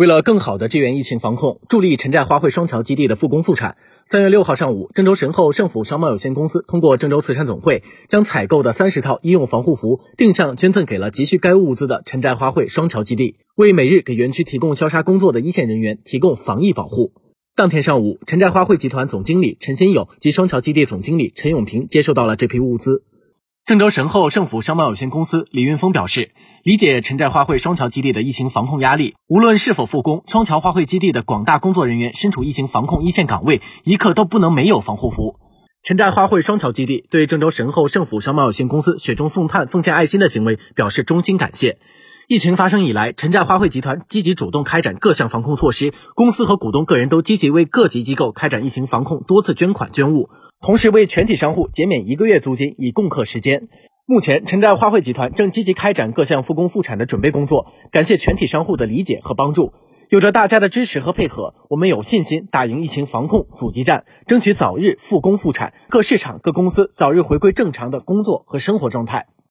为了更好的支援疫情防控，助力陈寨花卉双桥基地的复工复产，三月六号上午，郑州神后盛府商贸有限公司通过郑州慈善总会，将采购的三十套医用防护服定向捐赠给了急需该物资的陈寨花卉双桥基地，为每日给园区提供消杀工作的一线人员提供防疫保护。当天上午，陈寨花卉集团总经理陈新友及双桥基地总经理陈永平接收到了这批物资。郑州神后盛府商贸有限公司李云峰表示，理解陈寨花卉双桥基地的疫情防控压力，无论是否复工，双桥花卉基地的广大工作人员身处疫情防控一线岗位，一刻都不能没有防护服。陈寨花卉双桥基地对郑州神后盛府商贸有限公司雪中送炭、奉献爱心的行为表示衷心感谢。疫情发生以来，陈寨花卉集团积极主动开展各项防控措施，公司和股东个人都积极为各级机构开展疫情防控，多次捐款捐物。同时为全体商户减免一个月租金，以共克时间。目前，陈寨花卉集团正积极开展各项复工复产的准备工作，感谢全体商户的理解和帮助。有着大家的支持和配合，我们有信心打赢疫情防控阻击战，争取早日复工复产，各市场、各公司早日回归正常的工作和生活状态。